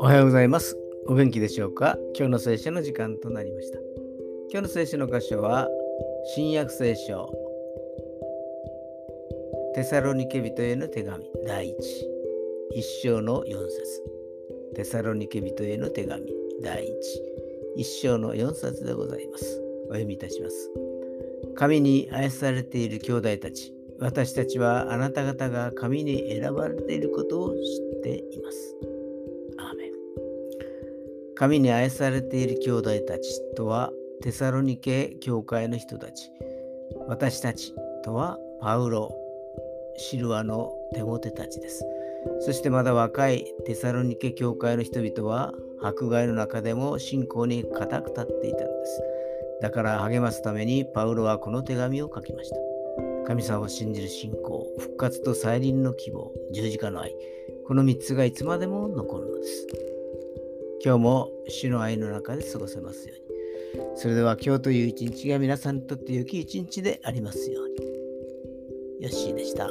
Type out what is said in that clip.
おはようございます。お元気でしょうか？今日の聖書の時間となりました。今日の聖書の箇所は、新約聖書、テサロニケ人への手紙第1、一章の4節テサロニケ人への手紙第1、一章の4節でございます。お読みいたします。神に愛されている兄弟たち、私たちはあなた方が神に選ばれていることを知っています。アーメン神に愛されている兄弟たちとはテサロニケ教会の人たち。私たちとはパウロ、シルアのテモテたちです。そしてまだ若いテサロニケ教会の人々は迫害の中でも信仰に固く立っていたのです。だから励ますためにパウロはこの手紙を書きました。神様を信じる信仰、復活と再臨の希望、十字架の愛、この3つがいつまでも残るのです。今日も主の愛の中で過ごせますように。それでは今日という一日が皆さんにとって良き一日でありますように。よッしーでした。